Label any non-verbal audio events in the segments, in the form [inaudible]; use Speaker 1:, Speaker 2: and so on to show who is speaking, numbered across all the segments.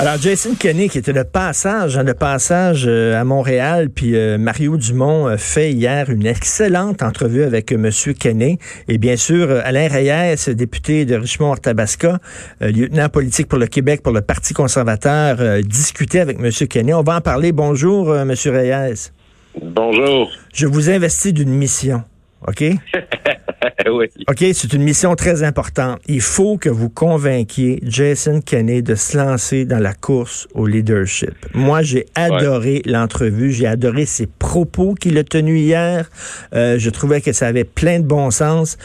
Speaker 1: Alors, Jason Kenney, qui était le passage, hein, le passage euh, à Montréal, puis euh, Mario Dumont a fait hier une excellente entrevue avec M. Kenney. Et bien sûr, euh, Alain Reyes, député de Richmond-Tabasca, lieutenant politique pour le Québec, pour le Parti conservateur, discutait avec M. Kenney. On va en parler. Bonjour, M. Reyes.
Speaker 2: Bonjour.
Speaker 1: Je vous investis d'une mission. OK? [laughs] [laughs]
Speaker 2: oui.
Speaker 1: OK, c'est une mission très importante. Il faut que vous convainquiez Jason Kenney de se lancer dans la course au leadership. Moi, j'ai adoré l'entrevue. J'ai adoré ses propos qu'il a tenus hier. Euh, je trouvais que ça avait plein de bon sens.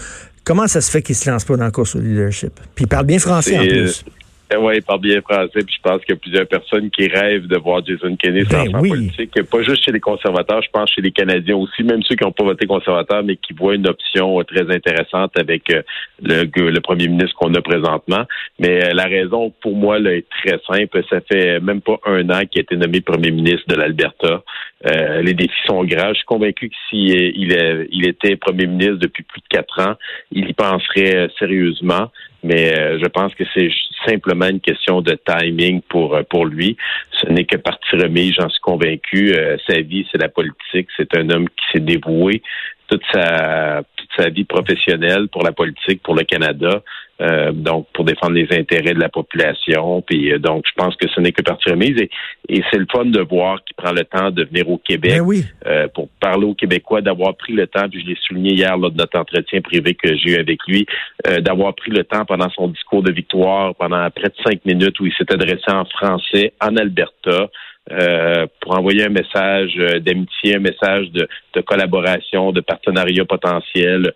Speaker 1: Comment ça se fait qu'il se lance pas dans la course au leadership? Puis il parle bien français en plus.
Speaker 2: Ben oui, il parle bien français, puis je pense qu'il y a plusieurs personnes qui rêvent de voir Jason Kenney ben en politique. Pas juste chez les conservateurs, je pense chez les Canadiens aussi, même ceux qui n'ont pas voté conservateur, mais qui voient une option très intéressante avec euh, le, premier ministre qu'on a présentement. Mais euh, la raison pour moi là, est très simple. Ça fait même pas un an qu'il a été nommé premier ministre de l'Alberta. Les défis sont grands. Je suis convaincu que s'il il, il était premier ministre depuis plus de quatre ans, il y penserait sérieusement mais euh, je pense que c'est simplement une question de timing pour euh, pour lui. Ce n'est que partie remise, j'en suis convaincu. Euh, sa vie, c'est la politique. C'est un homme qui s'est dévoué toute sa sa vie professionnelle pour la politique, pour le Canada. Euh, donc pour défendre les intérêts de la population. Puis euh, donc, je pense que ce n'est que partie remise. Et, et c'est le fun de voir qu'il prend le temps de venir au Québec
Speaker 1: ben
Speaker 2: euh, pour parler aux Québécois, d'avoir pris le temps, puis je l'ai souligné hier lors de notre entretien privé que j'ai eu avec lui, d'avoir pris le temps pendant son discours de victoire, pendant près de cinq minutes où il s'est adressé en français en Alberta. Pour envoyer un message d'amitié, un message de, de collaboration, de partenariat potentiel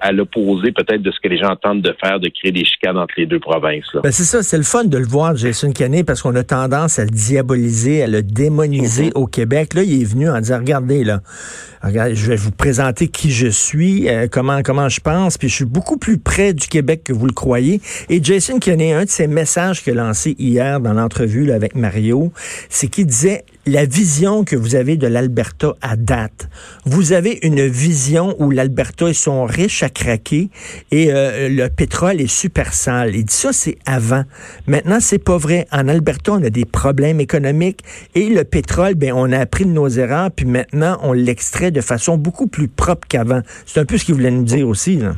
Speaker 2: à l'opposé peut-être de ce que les gens tentent de faire, de créer des chicanes entre les deux provinces.
Speaker 1: Ben c'est ça, c'est le fun de le voir, Jason Kenney, parce qu'on a tendance à le diaboliser, à le démoniser mm-hmm. au Québec. Là, il est venu en disant, regardez, là, je vais vous présenter qui je suis, euh, comment comment je pense, puis je suis beaucoup plus près du Québec que vous le croyez. Et Jason Kenney, un de ses messages qu'il a lancé hier dans l'entrevue avec Mario, c'est qu'il disait la vision que vous avez de l'Alberta à date. Vous avez une vision où l'Alberta, ils sont riches à craquer et euh, le pétrole est super sale. Il dit ça, c'est avant. Maintenant, c'est pas vrai. En Alberta, on a des problèmes économiques et le pétrole, ben, on a appris de nos erreurs, puis maintenant, on l'extrait de façon beaucoup plus propre qu'avant. C'est un peu ce qu'il voulait nous dire aussi. Là.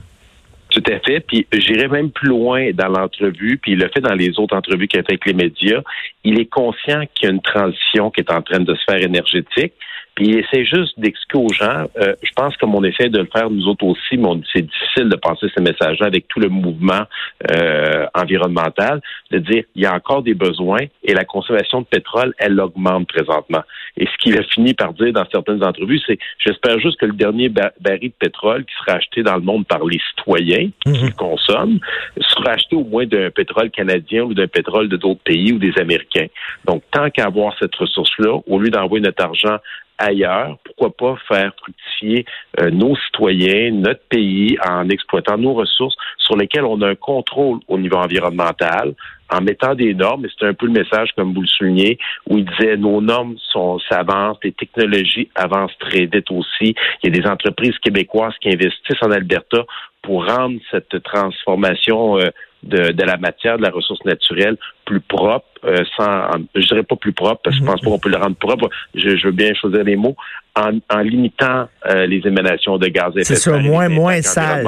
Speaker 2: Tout à fait. Puis j'irai même plus loin dans l'entrevue, puis il le fait dans les autres entrevues qu'il a avec les médias. Il est conscient qu'il y a une transition qui est en train de se faire énergétique. Puis il essaie juste d'expliquer aux gens. Euh, je pense que mon effet de le faire nous autres aussi, mais c'est difficile de passer ces messages-là avec tout le mouvement euh, environnemental, de dire il y a encore des besoins et la consommation de pétrole, elle augmente présentement. Et ce qu'il a fini par dire dans certaines entrevues, c'est j'espère juste que le dernier baril de pétrole qui sera acheté dans le monde par les citoyens qui mhm. le consomment sera acheté au moins d'un pétrole canadien ou d'un pétrole de d'autres pays ou des Américains. Donc, tant qu'à avoir cette ressource-là, au lieu d'envoyer notre argent ailleurs, pourquoi pas faire fructifier euh, nos citoyens, notre pays, en exploitant nos ressources sur lesquelles on a un contrôle au niveau environnemental, en mettant des normes, et c'est un peu le message, comme vous le soulignez, où il disait nos normes sont s'avancent, les technologies avancent très vite aussi. Il y a des entreprises québécoises qui investissent en Alberta pour rendre cette transformation euh, de, de, la matière, de la ressource naturelle plus propre, euh, sans, je dirais pas plus propre, parce que je pense pas qu'on peut le rendre propre. Je, je veux bien choisir les mots, en, limitant euh, les émanations de gaz à effet de serre.
Speaker 1: C'est ça, moins, moins sale.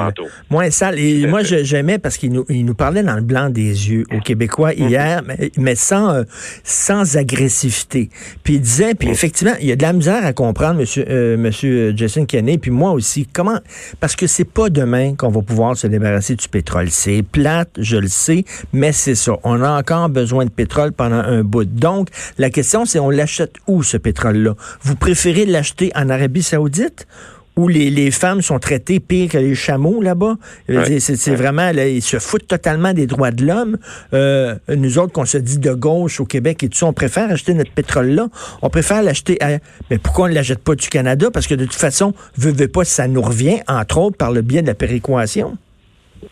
Speaker 1: Moins sale. Et moi, j'aimais parce qu'il nous, il nous parlait dans le blanc des yeux aux Québécois mhm. hier, mais, mais, sans, euh, sans agressivité. Puis il disait, puis mhm. effectivement, il y a de la misère à comprendre, monsieur, euh, monsieur Jason Kenney, puis moi aussi, comment, parce que c'est pas demain qu'on va pouvoir se débarrasser du pétrole. C'est plate, je le sais, mais c'est ça. On a encore besoin de pétrole pendant un bout. Donc, la question, c'est on l'achète où, ce pétrole-là? Vous préférez l'acheter en Arabie saoudite où les, les, femmes sont traitées pire que les chameaux là-bas? C'est vraiment, là, ils se foutent totalement des droits de l'homme. Euh, nous autres, qu'on se dit de gauche au Québec et tout ça, on préfère acheter notre pétrole là. On préfère l'acheter à... Mais pourquoi on ne l'achète pas du Canada? Parce que de toute façon, veut, veut pas, ça nous revient, entre autres, par le biais de la péréquation.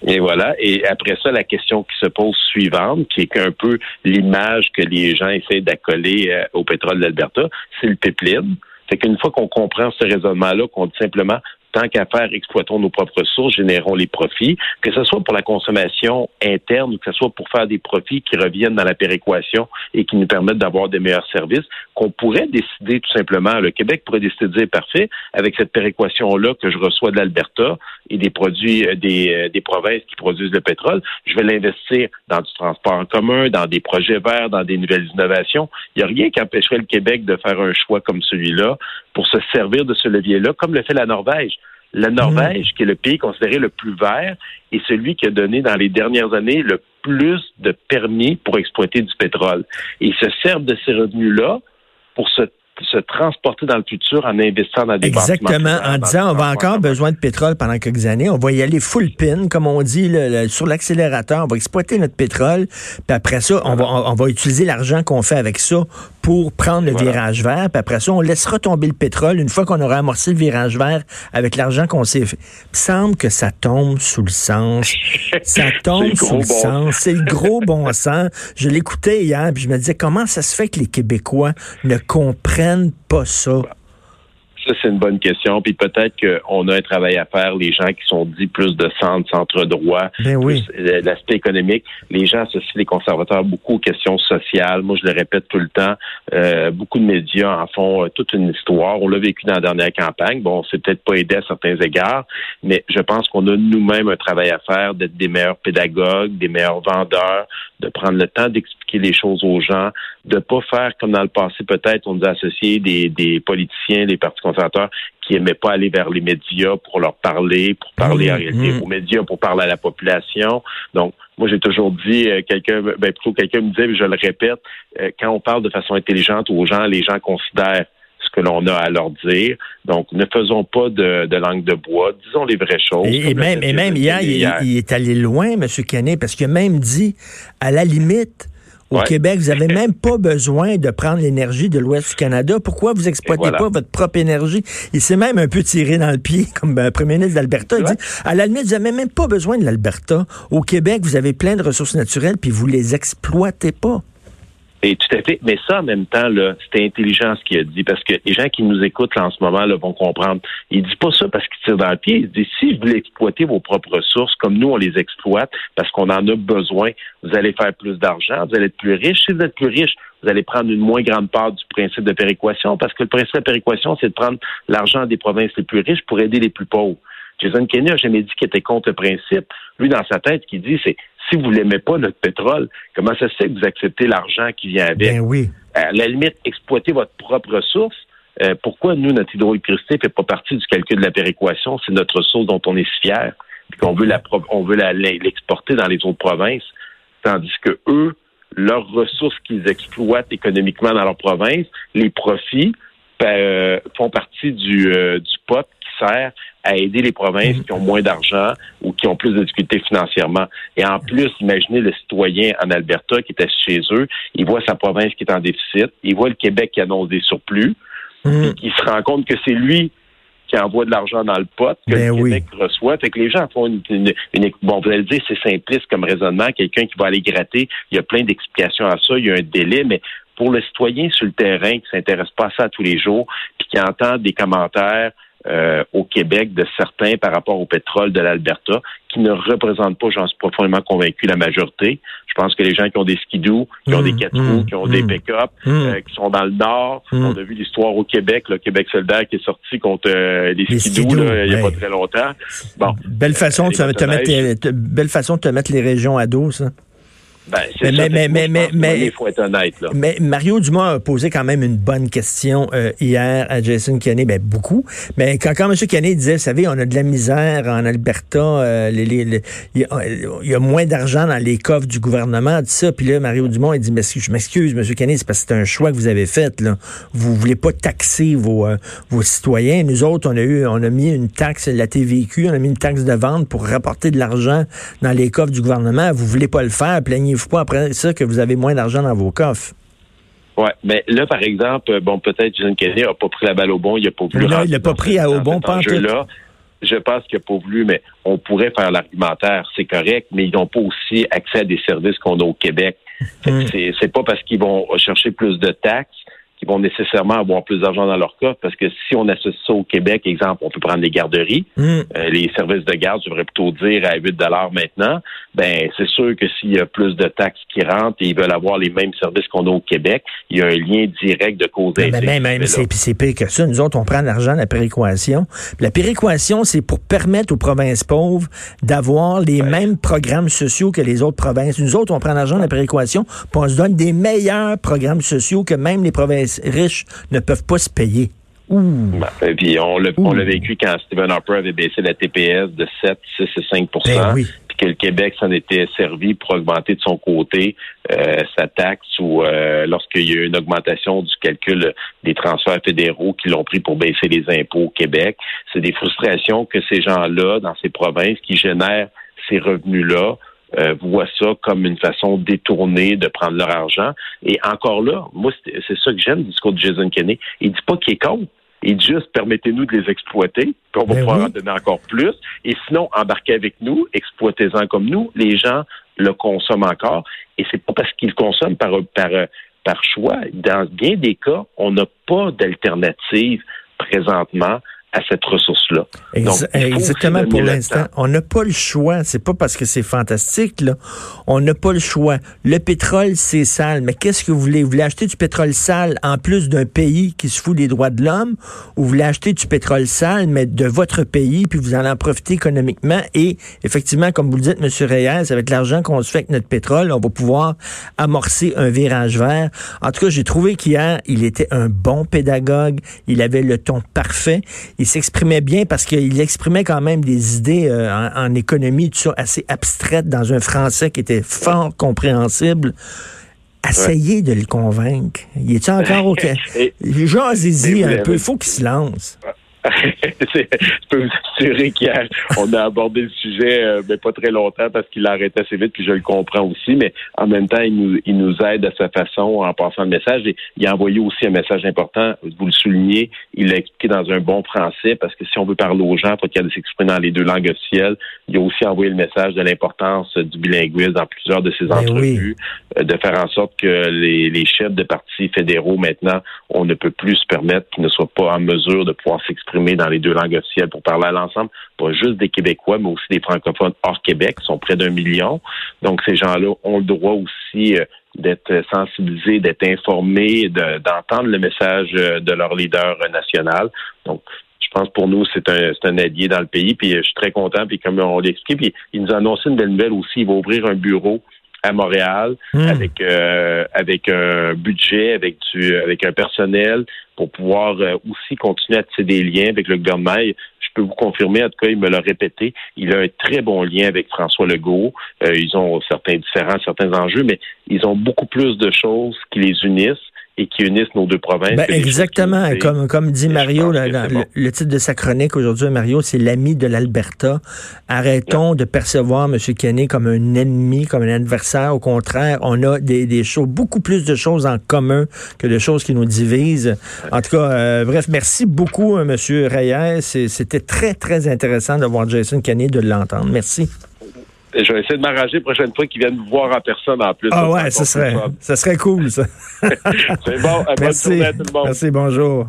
Speaker 2: Et voilà. Et après ça, la question qui se pose suivante, qui est un peu l'image que les gens essaient d'accoler euh, au pétrole d'Alberta, c'est le pipeline. C'est qu'une fois qu'on comprend ce raisonnement-là, qu'on dit simplement tant qu'à faire, exploitons nos propres ressources, générons les profits, que ce soit pour la consommation interne ou que ce soit pour faire des profits qui reviennent dans la péréquation et qui nous permettent d'avoir des meilleurs services, qu'on pourrait décider tout simplement, le Québec pourrait décider de dire, parfait, avec cette péréquation-là que je reçois de l'Alberta et des produits euh, des, euh, des provinces qui produisent le pétrole, je vais l'investir dans du transport en commun, dans des projets verts, dans des nouvelles innovations. Il n'y a rien qui empêcherait le Québec de faire un choix comme celui-là pour se servir de ce levier-là, comme le fait la Norvège. La Norvège, qui est le pays considéré le plus vert, est celui qui a donné dans les dernières années le plus de permis pour exploiter du pétrole. Et ils se servent de ces revenus-là pour se se transporter dans le futur en investissant dans des
Speaker 1: Exactement, en disant on va encore besoin de pétrole pendant quelques années, on va y aller full pin, comme on dit, sur l'accélérateur, on va exploiter notre pétrole, puis après ça, on, va, on, va utiliser l'argent qu'on fait avec ça pour prendre le virage vert, puis après ça, on laissera tomber le pétrole une fois qu'on aura amorcé le virage vert avec l'argent qu'on s'est fait. Il semble que ça tombe sous le sens. [laughs] Ça tombe sous le sens. C'est le gros bon [laughs] sens. Je l'écoutais hier, puis je me disais, comment ça se fait que les Québécois ne comprennent pas ça?
Speaker 2: Ça, c'est une bonne question. Puis peut-être qu'on a un travail à faire, les gens qui sont dits plus de centre, centre droit,
Speaker 1: ben oui.
Speaker 2: Euh, l'aspect économique. Les gens associent les conservateurs beaucoup aux questions sociales. Moi, je le répète tout le temps. Euh, beaucoup de médias en font euh, toute une histoire. On l'a vécu dans la dernière campagne. Bon, c'est peut-être pas aidé à certains égards, mais je pense qu'on a nous-mêmes un travail à faire d'être des meilleurs pédagogues, des meilleurs vendeurs, de prendre le temps d'expliquer les choses aux gens, de pas faire comme dans le passé peut-être on nous a associé des, des politiciens, des partis conservateurs qui aimaient pas aller vers les médias pour leur parler, pour parler mmh, mmh. aux médias, pour parler à la population. Donc moi j'ai toujours dit euh, quelqu'un ben plutôt quelqu'un me disait, je le répète, euh, quand on parle de façon intelligente aux gens, les gens considèrent ce que l'on a à leur dire. Donc, ne faisons pas de, langue de bois, disons les vraies choses.
Speaker 1: Et, même, et même hier, il, est allé loin, M. Kenney, parce qu'il a même dit, à la limite, au Québec, vous n'avez [laughs] même pas besoin de prendre l'énergie de l'Ouest du Canada. Pourquoi vous exploitez pas votre propre énergie? Il s'est même un peu tiré dans le pied, [laughs] comme le premier ministre d'Alberta. Il dit, à la limite, vous n'avez même pas besoin de l'Alberta. Au Québec, vous avez plein de ressources naturelles, puis vous les exploitez pas.
Speaker 2: Et tout à fait. Mais ça, en même temps, là, c'était intelligent ce qu'il a dit, parce que les gens qui nous écoutent là, en ce moment là, vont comprendre. Il dit pas ça parce qu'il tire dans le pied. Il dit si vous voulez exploiter vos propres ressources, comme nous, on les exploite, parce qu'on en a besoin, vous allez faire plus d'argent, vous allez être plus riche. Si vous êtes plus riche, vous allez prendre une moins grande part du principe de péréquation, parce que le principe de péréquation, c'est de prendre l'argent des provinces les plus riches pour aider les plus pauvres. Jason Kenney n'a jamais dit qu'il était contre le principe. Lui, dans sa tête, ce dit, c'est si vous l'aimez pas, notre pétrole, comment ça se fait que vous acceptez l'argent qui vient avec?
Speaker 1: Ben oui.
Speaker 2: À la limite, exploitez votre propre ressource. Euh, pourquoi nous, notre hydroélectricité ne fait pas partie du calcul de la péréquation? C'est notre ressource dont on est si fier, puis qu'on veut la, on veut l'exporter dans les autres provinces, tandis que eux, leurs ressources qu'ils exploitent économiquement dans leur province, les profits ben, euh, font partie du, euh, du pot qui sert à aider les provinces mhm. qui ont moins d'argent ou qui ont plus de difficultés financièrement. Et en plus, imaginez le citoyen en Alberta qui était chez eux, il voit sa province qui est en déficit, il voit le Québec qui annonce des surplus, mmh. il se rend compte que c'est lui qui envoie de l'argent dans le pot que
Speaker 1: ben
Speaker 2: le Québec reçoit. Fait que les gens font une, bon, vous allez le dire, c'est simpliste comme raisonnement. Quelqu'un qui va aller gratter, il y a plein d'explications à ça, il y a un délai, mais pour le citoyen sur le terrain qui s'intéresse pas à ça tous les jours, puis qui entend des commentaires euh, au Québec de certains par rapport au pétrole de l'Alberta, qui ne représentent pas, j'en suis profondément convaincu, la majorité. Je pense que les gens qui ont des skidoo, qui ont des mmh, quatre roues, mmh, qui ont des mmh. pick-up, euh, qui sont dans le nord, on a vu l'histoire au Québec, le Québec solidaire qui est sorti contre euh, les, skidoo, il n'y a pas très longtemps.
Speaker 1: Bon, belle façon de te mettre, belle façon de te mettre les régions à dos, ça.
Speaker 2: Ben,
Speaker 1: Mais-
Speaker 2: ça.
Speaker 1: mais- mais- mais- mais-
Speaker 2: Il faut être honnête, là.
Speaker 1: Mais Mario Dumont a posé quand même une bonne question euh, hier à Jason Kenney, ben beaucoup. Mais quand, quand M. Kenney disait, vous savez, on a de la misère en Alberta, euh, les- les- les- il y, a- il y a moins d'argent dans les coffres du gouvernement, tout ça. Puis là, Mario Dumont, il dit, mais je m'excuse, M. Kenney, c'est parce que c'est un choix que vous avez fait. Là. Vous voulez pas taxer vos, euh, vos citoyens. Nous autres, on a eu, on a mis une taxe, la TVQ, on a mis une taxe de vente pour rapporter de l'argent dans les coffres du gouvernement. Vous voulez pas le faire, pas après ça que vous avez moins d'argent dans vos coffres.
Speaker 2: Ouais, mais là, par exemple, euh, bon, peut-être Jason Kenney n'a pas pris la balle au bon, il n'a pas voulu.
Speaker 1: Non, il l'a pas pris à- au bon pas
Speaker 2: enjeu-là. Je pense qu'il n'a pas voulu, mais on pourrait faire l'argumentaire, c'est correct, mais ils n'ont pas aussi accès à des services qu'on a au Québec.
Speaker 1: Mm.
Speaker 2: C'est c'est pas parce qu'ils vont chercher plus de taxes qu'ils vont nécessairement avoir plus d'argent dans leur coffre, parce que si on associe ça au Québec, exemple, on peut prendre les garderies,
Speaker 1: Hum.
Speaker 2: euh, les services de garde, je devrais plutôt dire à 8 maintenant, ben c'est sûr que s'il y a plus de taxes qui rentrent et ils veulent avoir les mêmes services qu'on a au Québec, il y a un lien direct de cause à
Speaker 1: Mais
Speaker 2: effet.
Speaker 1: même,
Speaker 2: qui
Speaker 1: même
Speaker 2: se fait
Speaker 1: c'est pire que ça. Nous autres, on prend l'argent de la péréquation. La péréquation, c'est pour permettre aux provinces pauvres d'avoir les mêmes programmes sociaux que les autres provinces. Nous autres, on prend l'argent de la péréquation, puis on se donne des meilleurs programmes sociaux que même les provinces riches ne peuvent pas se payer. Ouh.
Speaker 2: Ben, puis on l'a on l'a vécu quand Stephen Harper avait baissé la TPS de 7, 6 et 5
Speaker 1: Ben oui.
Speaker 2: puis que le Québec s'en était servi pour augmenter de son côté euh, sa taxe ou euh, lorsqu'il y a eu une augmentation du calcul des transferts fédéraux qui l'ont pris pour baisser les impôts au Québec. C'est des frustrations que ces gens-là, dans ces provinces, qui génèrent ces revenus-là, euh, voient ça comme une façon détournée de prendre leur argent. Et encore là, moi, c'est ça que j'aime du discours de Jason Kenney. Il dit pas qu'il est contre. Il dit juste permettez-nous de les exploiter, puis on va
Speaker 1: Ben
Speaker 2: pouvoir
Speaker 1: oui.
Speaker 2: en donner encore plus. Et sinon, embarquez avec nous, exploitez-en comme nous. Les gens le consomment encore. Et c'est pas parce qu'ils le consomment par, par, par choix. Dans bien des cas, on n'a pas d'alternative présentement à cette ressource-là.
Speaker 1: Ex- exactement pour l'instant. On n'a pas le choix. C'est pas parce que c'est fantastique, là. On n'a pas le choix. Le pétrole, c'est sale. Mais qu'est-ce que vous voulez? Vous voulez acheter du pétrole sale en plus d'un pays qui se fout des droits de l'homme? Ou vous voulez acheter du pétrole sale, mais de votre pays, puis vous allez en profiter économiquement? Et effectivement, comme vous le dites, M. Reyes, avec l'argent qu'on se fait avec notre pétrole, on va pouvoir amorcer un virage vert. En tout cas, j'ai trouvé qu'hier, il était un bon pédagogue. Il avait le ton parfait. Il s'exprimait bien parce qu'il exprimait quand même des idées euh, en, en économie, tout ça, assez abstraites dans un français qui était fort compréhensible. Essayez de le convaincre. Il est encore au [laughs] Jasez-y
Speaker 2: Mais vous
Speaker 1: un peu. Il faut qu'il se lance. [laughs]
Speaker 2: Je peux vous assurer qu'hier, on a abordé le sujet, euh, mais pas très longtemps parce qu'il l'arrête assez vite, puis je le comprends aussi, mais en même temps, il nous, il nous aide à sa façon en passant le message. Et il a envoyé aussi un message important, vous le soulignez, il l'a expliqué dans un bon français, parce que si on veut parler aux gens, ait de s'exprimer dans les deux langues officielles. Il a aussi envoyé le message de l'importance du bilinguisme dans plusieurs de ses
Speaker 1: Ben
Speaker 2: entrevues, euh, de faire en sorte que les, les chefs de partis fédéraux, maintenant, on ne peut plus se permettre qu'ils ne soient pas en mesure de pouvoir s'exprimer dans les deux langues officielles pour parler à l'ensemble, pas juste des Québécois, mais aussi des francophones hors Québec, qui sont près d'un million. Donc, ces gens-là ont le droit aussi euh, d'être sensibilisés, d'être informés, de- d'entendre le message euh, de leur leader national. Donc, je pense pour nous, c'est un, un allié dans le pays. Puis euh, je suis très content. Puis comme on l'explique, puis il nous a annoncé une belle nouvelle aussi. Il va ouvrir un bureau à Montréal
Speaker 1: Hmm.
Speaker 2: avec euh, avec un budget, avec du avec un personnel pour pouvoir euh, aussi continuer à tisser des liens avec le gouvernement. Je peux vous confirmer, en tout cas, il me l'a répété, il a un très bon lien avec François Legault. Euh, ils ont certains différents, certains enjeux, mais ils ont beaucoup plus de choses qui les unissent et qui unissent nos deux provinces.
Speaker 1: Ben, exactement.
Speaker 2: qui
Speaker 1: Comme, comme dit Mario, là, dans le, titre de sa chronique aujourd'hui, Mario, c'est l'ami de l'Alberta. Arrêtons de percevoir M. Kenney comme un ennemi, comme un adversaire. Au contraire, on a des, des choses, beaucoup plus de choses en commun que de choses qui nous divisent. En tout cas, euh, bref, merci beaucoup, euh, M. Reyes. C'était très, très intéressant de voir Jason Kenney, de l'entendre. Merci.
Speaker 2: Je vais essayer de m'arranger la prochaine fois qu'ils viennent vous voir en personne en plus.
Speaker 1: Ah
Speaker 2: Ça,
Speaker 1: ouais,
Speaker 2: encore
Speaker 1: serait, ça serait cool, ça. [laughs]
Speaker 2: C'est bon. Bonne
Speaker 1: Merci.
Speaker 2: journée à tout le monde.
Speaker 1: Merci, bonjour.